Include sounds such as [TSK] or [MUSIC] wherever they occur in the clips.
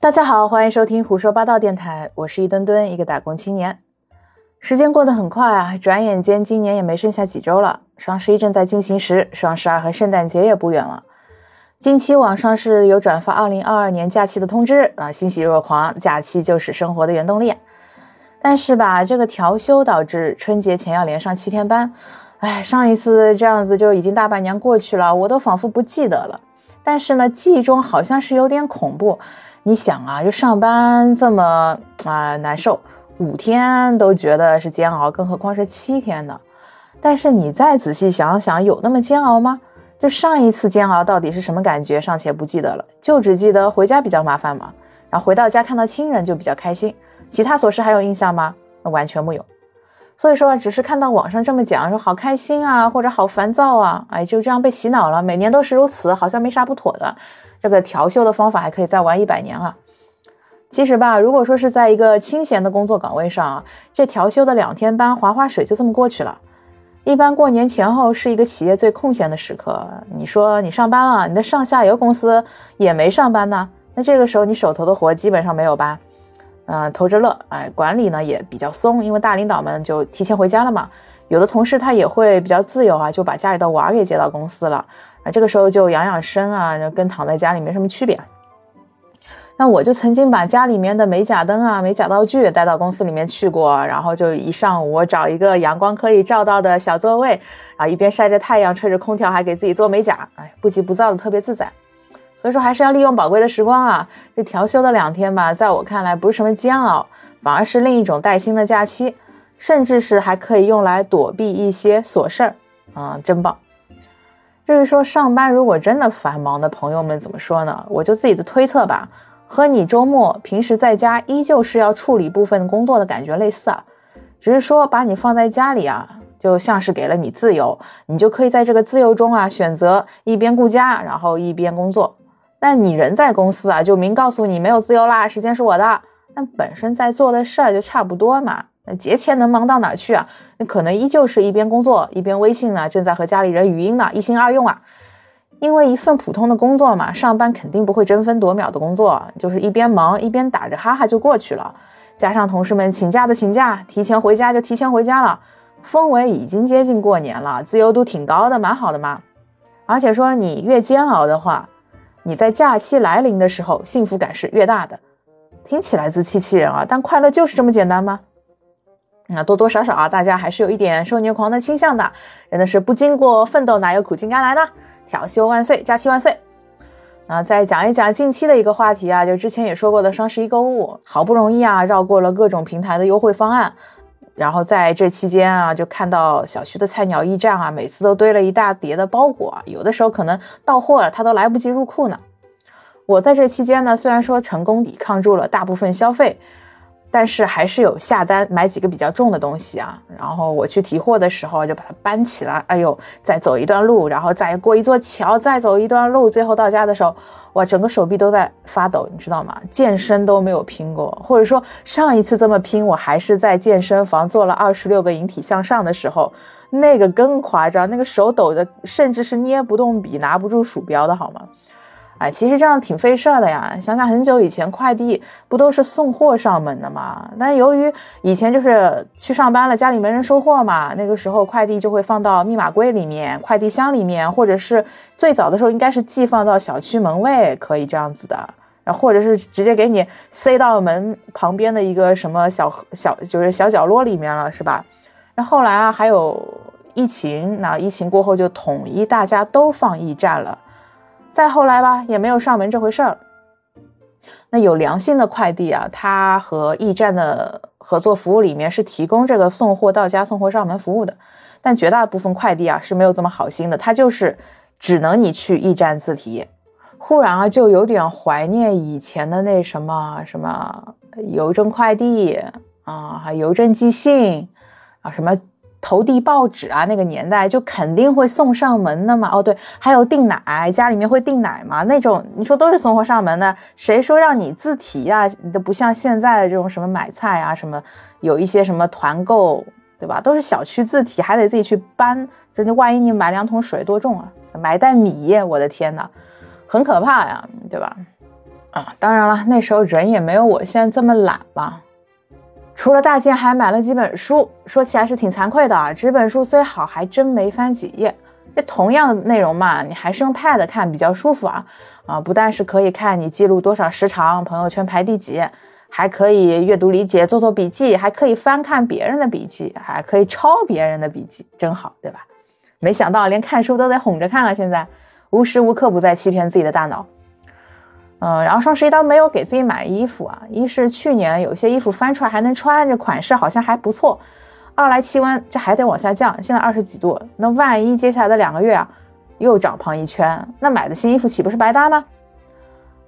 大家好，欢迎收听胡说八道电台，我是一墩墩，一个打工青年。时间过得很快啊，转眼间今年也没剩下几周了。双十一正在进行时，双十二和圣诞节也不远了。近期网上是有转发二零二二年假期的通知啊，欣喜若狂，假期就是生活的原动力。但是吧，这个调休导致春节前要连上七天班，哎，上一次这样子就已经大半年过去了，我都仿佛不记得了。但是呢，记忆中好像是有点恐怖。你想啊，就上班这么啊难受，五天都觉得是煎熬，更何况是七天呢？但是你再仔细想想，有那么煎熬吗？就上一次煎熬到底是什么感觉，尚且不记得了，就只记得回家比较麻烦嘛。然后回到家看到亲人就比较开心，其他琐事还有印象吗？那完全没有。所以说，只是看到网上这么讲，说好开心啊，或者好烦躁啊，哎，就这样被洗脑了，每年都是如此，好像没啥不妥的。这个调休的方法还可以再玩一百年啊！其实吧，如果说是在一个清闲的工作岗位上，这调休的两天班划划水就这么过去了。一般过年前后是一个企业最空闲的时刻。你说你上班了，你的上下游公司也没上班呢，那这个时候你手头的活基本上没有吧？嗯，偷着乐，哎，管理呢也比较松，因为大领导们就提前回家了嘛。有的同事他也会比较自由啊，就把家里的娃给接到公司了啊。这个时候就养养生啊，跟躺在家里没什么区别。那我就曾经把家里面的美甲灯啊、美甲道具带到公司里面去过，然后就一上午找一个阳光可以照到的小座位，啊，一边晒着太阳，吹着空调，还给自己做美甲，哎，不急不躁的，特别自在。所以说还是要利用宝贵的时光啊。这调休的两天吧，在我看来不是什么煎熬，反而是另一种带薪的假期，甚至是还可以用来躲避一些琐事儿，啊，真棒。至于说上班如果真的繁忙的朋友们怎么说呢？我就自己的推测吧，和你周末平时在家依旧是要处理部分工作的感觉类似啊，只是说把你放在家里啊，就像是给了你自由，你就可以在这个自由中啊选择一边顾家，然后一边工作。但你人在公司啊，就明告诉你没有自由啦，时间是我的。那本身在做的事儿就差不多嘛。那节前能忙到哪去啊？那可能依旧是一边工作一边微信呢，正在和家里人语音呢，一心二用啊。因为一份普通的工作嘛，上班肯定不会争分夺秒的工作，就是一边忙一边打着哈哈就过去了。加上同事们请假的请假，提前回家就提前回家了。氛围已经接近过年了，自由度挺高的，蛮好的嘛。而且说你越煎熬的话，你在假期来临的时候幸福感是越大的。听起来自欺欺人啊，但快乐就是这么简单吗？那多多少少啊，大家还是有一点受虐狂的倾向的。真的是不经过奋斗，哪有苦尽甘来呢？调休万岁，假期万岁！啊，再讲一讲近期的一个话题啊，就之前也说过的双十一购物，好不容易啊绕过了各种平台的优惠方案，然后在这期间啊，就看到小区的菜鸟驿站啊，每次都堆了一大叠的包裹，有的时候可能到货了，他都来不及入库呢。我在这期间呢，虽然说成功抵抗住了大部分消费。但是还是有下单买几个比较重的东西啊，然后我去提货的时候就把它搬起来，哎呦，再走一段路，然后再过一座桥，再走一段路，最后到家的时候，哇，整个手臂都在发抖，你知道吗？健身都没有拼过，或者说上一次这么拼，我还是在健身房做了二十六个引体向上的时候，那个更夸张，那个手抖的，甚至是捏不动笔，拿不住鼠标的好吗？哎，其实这样挺费事儿的呀。想想很久以前，快递不都是送货上门的吗？但由于以前就是去上班了，家里没人收货嘛，那个时候快递就会放到密码柜里面、快递箱里面，或者是最早的时候应该是寄放到小区门卫，可以这样子的。然后或者是直接给你塞到门旁边的一个什么小小就是小角落里面了，是吧？那后来啊，还有疫情，那疫情过后就统一大家都放驿站了。再后来吧，也没有上门这回事儿。那有良心的快递啊，它和驿站的合作服务里面是提供这个送货到家、送货上门服务的。但绝大部分快递啊是没有这么好心的，它就是只能你去驿站自提。忽然啊，就有点怀念以前的那什么什么邮政快递啊，邮政寄信啊，什么。投递报纸啊，那个年代就肯定会送上门的嘛。哦，对，还有订奶，家里面会订奶嘛？那种你说都是送货上门的，谁说让你自提呀？都不像现在的这种什么买菜啊，什么有一些什么团购，对吧？都是小区自提，还得自己去搬。这就万一你买两桶水多重啊？买袋米，我的天呐，很可怕呀，对吧？啊。当然了，那时候人也没有我现在这么懒嘛。除了大件，还买了几本书。说起来是挺惭愧的啊，纸本书虽好，还真没翻几页。这同样的内容嘛，你还是用 Pad 看比较舒服啊。啊，不但是可以看你记录多少时长，朋友圈排第几，还可以阅读理解，做做笔记，还可以翻看别人的笔记，还可以抄别人的笔记，真好，对吧？没想到连看书都得哄着看了，现在无时无刻不在欺骗自己的大脑。嗯，然后双十一倒没有给自己买衣服啊，一是去年有些衣服翻出来还能穿，这款式好像还不错；二来气温这还得往下降，现在二十几度，那万一接下来的两个月啊又长胖一圈，那买的新衣服岂不是白搭吗？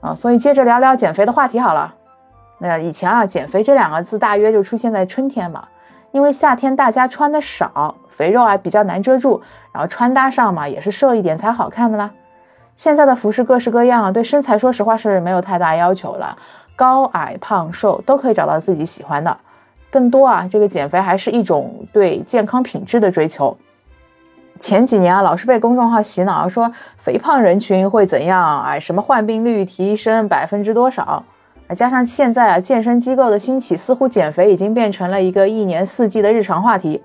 啊，所以接着聊聊减肥的话题好了。那以前啊，减肥这两个字大约就出现在春天嘛，因为夏天大家穿的少，肥肉啊比较难遮住，然后穿搭上嘛也是瘦一点才好看的啦。现在的服饰各式各样啊，对身材说实话是没有太大要求了，高矮胖瘦都可以找到自己喜欢的。更多啊，这个减肥还是一种对健康品质的追求。前几年啊，老是被公众号洗脑说肥胖人群会怎样，哎，什么患病率提升百分之多少？加上现在啊，健身机构的兴起，似乎减肥已经变成了一个一年四季的日常话题。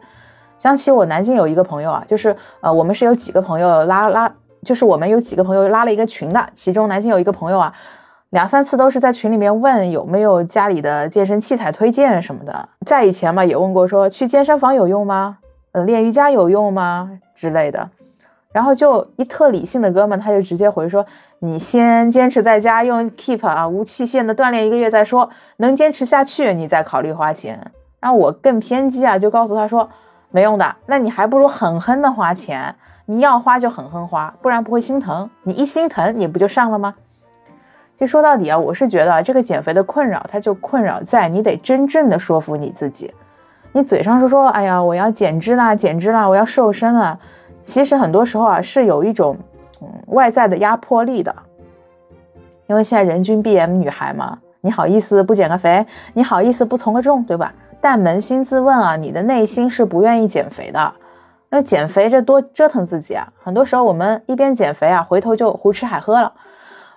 想起我南京有一个朋友啊，就是呃，我们是有几个朋友拉拉。就是我们有几个朋友拉了一个群的，其中南京有一个朋友啊，两三次都是在群里面问有没有家里的健身器材推荐什么的。在以前嘛，也问过说去健身房有用吗？呃，练瑜伽有用吗之类的。然后就一特理性的哥们，他就直接回说：“你先坚持在家用 Keep 啊，无器械的锻炼一个月再说，能坚持下去你再考虑花钱。”那我更偏激啊，就告诉他说：“没用的，那你还不如狠狠的花钱。”你要花就狠狠花，不然不会心疼。你一心疼，你不就上了吗？就说到底啊，我是觉得这个减肥的困扰，它就困扰在你得真正的说服你自己。你嘴上说说，哎呀，我要减脂啦，减脂啦，我要瘦身了。其实很多时候啊，是有一种嗯外在的压迫力的。因为现在人均 BM 女孩嘛，你好意思不减个肥？你好意思不从个重，对吧？但扪心自问啊，你的内心是不愿意减肥的。那减肥这多折腾自己啊！很多时候我们一边减肥啊，回头就胡吃海喝了。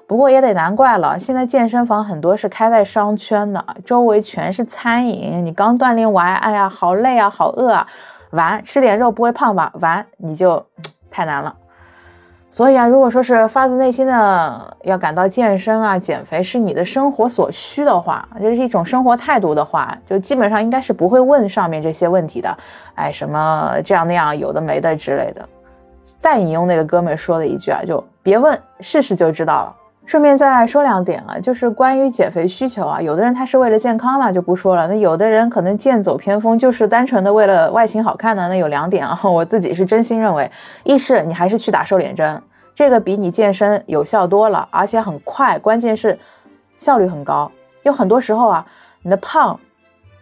不过也得难怪了，现在健身房很多是开在商圈的，周围全是餐饮。你刚锻炼完，哎呀，好累啊，好饿啊，完吃点肉不会胖吧？完你就 [TSK] 太难了。所以啊，如果说是发自内心的要感到健身啊、减肥是你的生活所需的话，这是一种生活态度的话，就基本上应该是不会问上面这些问题的。哎，什么这样那样有的没的之类的。再引用那个哥们说的一句啊，就别问，试试就知道了。顺便再说两点啊，就是关于减肥需求啊，有的人他是为了健康嘛，就不说了。那有的人可能剑走偏锋，就是单纯的为了外形好看的。那有两点啊，我自己是真心认为，一是你还是去打瘦脸针，这个比你健身有效多了，而且很快，关键是效率很高。有很多时候啊，你的胖，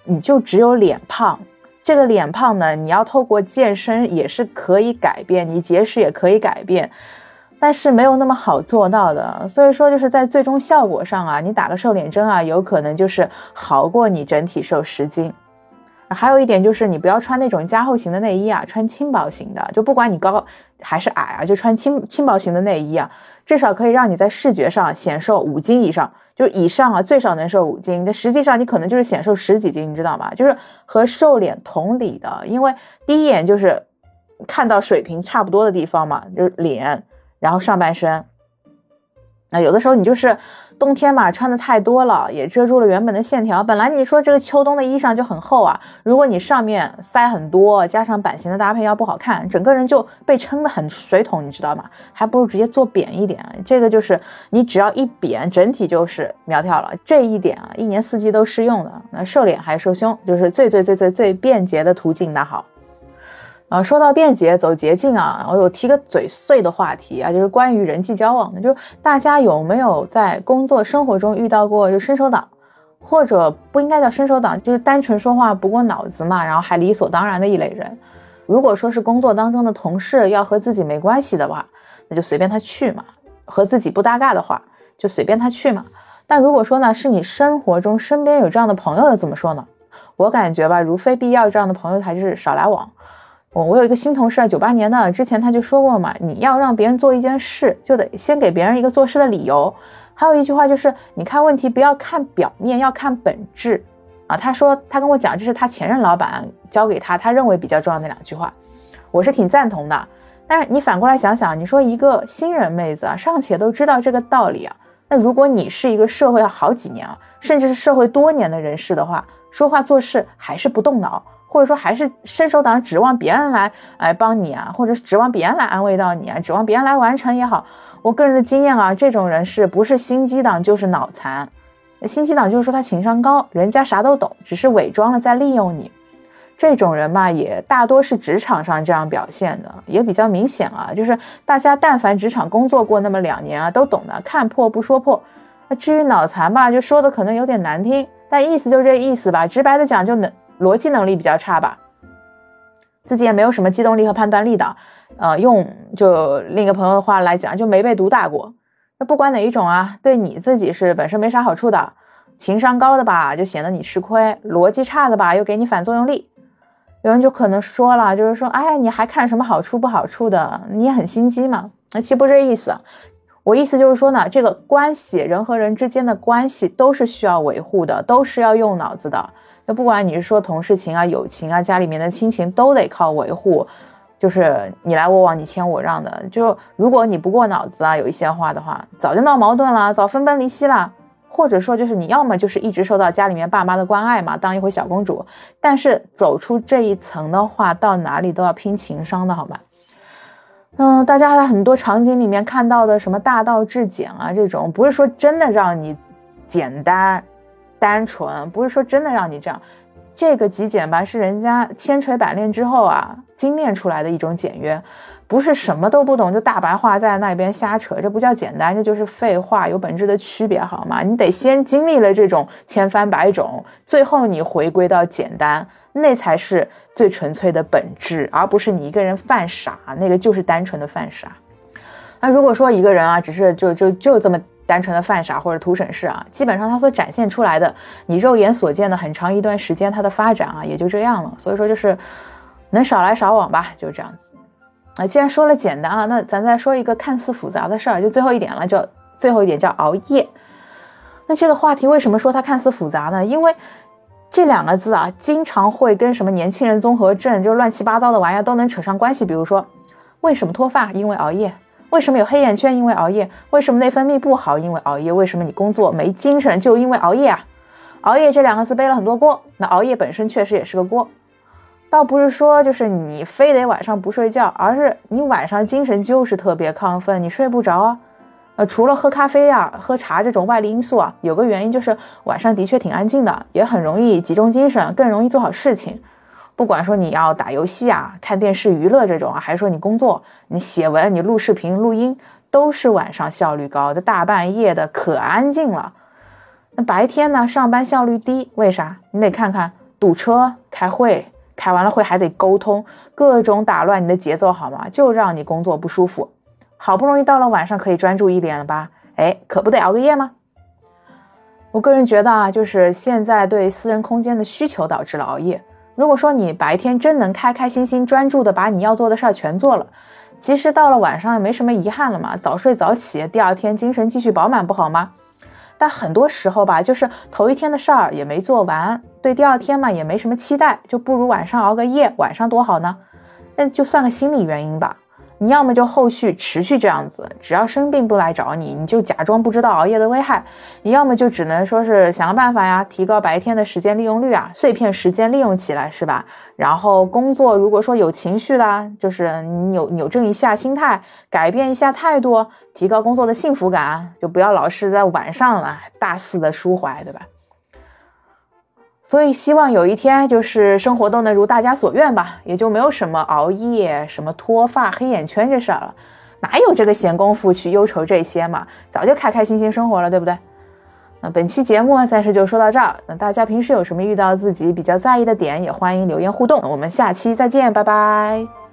你就只有脸胖，这个脸胖呢，你要透过健身也是可以改变，你节食也可以改变。但是没有那么好做到的，所以说就是在最终效果上啊，你打个瘦脸针啊，有可能就是好过你整体瘦十斤。还有一点就是你不要穿那种加厚型的内衣啊，穿轻薄型的，就不管你高还是矮啊，就穿轻轻薄型的内衣啊，至少可以让你在视觉上显瘦五斤以上，就以上啊，最少能瘦五斤。但实际上你可能就是显瘦十几斤，你知道吗？就是和瘦脸同理的，因为第一眼就是看到水平差不多的地方嘛，就是脸。然后上半身，那有的时候你就是冬天嘛，穿的太多了，也遮住了原本的线条。本来你说这个秋冬的衣裳就很厚啊，如果你上面塞很多，加上版型的搭配要不好看，整个人就被撑得很水桶，你知道吗？还不如直接做扁一点。这个就是你只要一扁，整体就是苗条了。这一点啊，一年四季都适用的。那瘦脸还是瘦胸，就是最最最最最便捷的途径。那好。啊，说到便捷走捷径啊，我有提个嘴碎的话题啊，就是关于人际交往的，就大家有没有在工作生活中遇到过就伸手党，或者不应该叫伸手党，就是单纯说话不过脑子嘛，然后还理所当然的一类人。如果说是工作当中的同事要和自己没关系的话，那就随便他去嘛；和自己不搭嘎的话，就随便他去嘛。但如果说呢，是你生活中身边有这样的朋友，又怎么说呢？我感觉吧，如非必要，这样的朋友还是少来往。我我有一个新同事啊，九八年的，之前他就说过嘛，你要让别人做一件事，就得先给别人一个做事的理由。还有一句话就是，你看问题不要看表面，要看本质啊。他说他跟我讲，这是他前任老板教给他，他认为比较重要的两句话，我是挺赞同的。但是你反过来想想，你说一个新人妹子啊，尚且都知道这个道理啊，那如果你是一个社会好几年啊，甚至是社会多年的人士的话，说话做事还是不动脑，或者说还是伸手党，指望别人来来帮你啊，或者指望别人来安慰到你啊，指望别人来完成也好，我个人的经验啊，这种人是不是心机党就是脑残？心机党就是说他情商高，人家啥都懂，只是伪装了在利用你。这种人嘛，也大多是职场上这样表现的，也比较明显啊。就是大家但凡职场工作过那么两年啊，都懂得看破不说破。那至于脑残吧，就说的可能有点难听，但意思就这意思吧。直白的讲，就能逻辑能力比较差吧，自己也没有什么机动力和判断力的。呃，用就另一个朋友的话来讲，就没被毒打过。那不管哪一种啊，对你自己是本身没啥好处的。情商高的吧，就显得你吃亏；逻辑差的吧，又给你反作用力。有人就可能说了，就是说，哎，你还看什么好处不好处的？你也很心机嘛？那其实不这意思，我意思就是说呢，这个关系，人和人之间的关系都是需要维护的，都是要用脑子的。那不管你是说同事情啊、友情啊、家里面的亲情，都得靠维护，就是你来我往、你谦我让的。就如果你不过脑子啊，有一些话的话，早就闹矛盾了，早分崩离析了。或者说，就是你要么就是一直受到家里面爸妈的关爱嘛，当一回小公主。但是走出这一层的话，到哪里都要拼情商的好吗？嗯，大家在很多场景里面看到的什么大道至简啊，这种不是说真的让你简单、单纯，不是说真的让你这样。这个极简吧，是人家千锤百炼之后啊精炼出来的一种简约，不是什么都不懂就大白话在那边瞎扯，这不叫简单，这就是废话，有本质的区别，好吗？你得先经历了这种千帆百种，最后你回归到简单，那才是最纯粹的本质，而不是你一个人犯傻，那个就是单纯的犯傻。那如果说一个人啊，只是就就就这么。单纯的犯傻或者图省事啊，基本上它所展现出来的，你肉眼所见的很长一段时间，它的发展啊也就这样了。所以说就是能少来少往吧，就这样子。啊，既然说了简单啊，那咱再说一个看似复杂的事儿，就最后一点了，就最后一点叫熬夜。那这个话题为什么说它看似复杂呢？因为这两个字啊，经常会跟什么年轻人综合症，就乱七八糟的玩意儿都能扯上关系。比如说，为什么脱发？因为熬夜。为什么有黑眼圈？因为熬夜。为什么内分泌不好？因为熬夜。为什么你工作没精神？就因为熬夜啊！熬夜这两个字背了很多锅。那熬夜本身确实也是个锅，倒不是说就是你非得晚上不睡觉，而是你晚上精神就是特别亢奋，你睡不着啊。呃，除了喝咖啡呀、喝茶这种外力因素啊，有个原因就是晚上的确挺安静的，也很容易集中精神，更容易做好事情。不管说你要打游戏啊、看电视娱乐这种啊，还是说你工作、你写文、你录视频、录音，都是晚上效率高的，大半夜的可安静了。那白天呢，上班效率低，为啥？你得看看堵车、开会，开完了会还得沟通，各种打乱你的节奏，好吗？就让你工作不舒服。好不容易到了晚上可以专注一点了吧？哎，可不得熬个夜吗？我个人觉得啊，就是现在对私人空间的需求导致了熬夜。如果说你白天真能开开心心、专注的把你要做的事儿全做了，其实到了晚上也没什么遗憾了嘛，早睡早起，第二天精神继续饱满不好吗？但很多时候吧，就是头一天的事儿也没做完，对第二天嘛也没什么期待，就不如晚上熬个夜，晚上多好呢？那就算个心理原因吧。你要么就后续持续这样子，只要生病不来找你，你就假装不知道熬夜的危害；你要么就只能说是想个办法呀，提高白天的时间利用率啊，碎片时间利用起来是吧？然后工作如果说有情绪啦，就是扭扭正一下心态，改变一下态度，提高工作的幸福感，就不要老是在晚上了大肆的抒怀，对吧？所以希望有一天，就是生活都能如大家所愿吧，也就没有什么熬夜、什么脱发、黑眼圈这事儿了，哪有这个闲工夫去忧愁这些嘛？早就开开心心生活了，对不对？那本期节目暂时就说到这儿。那大家平时有什么遇到自己比较在意的点，也欢迎留言互动。我们下期再见，拜拜。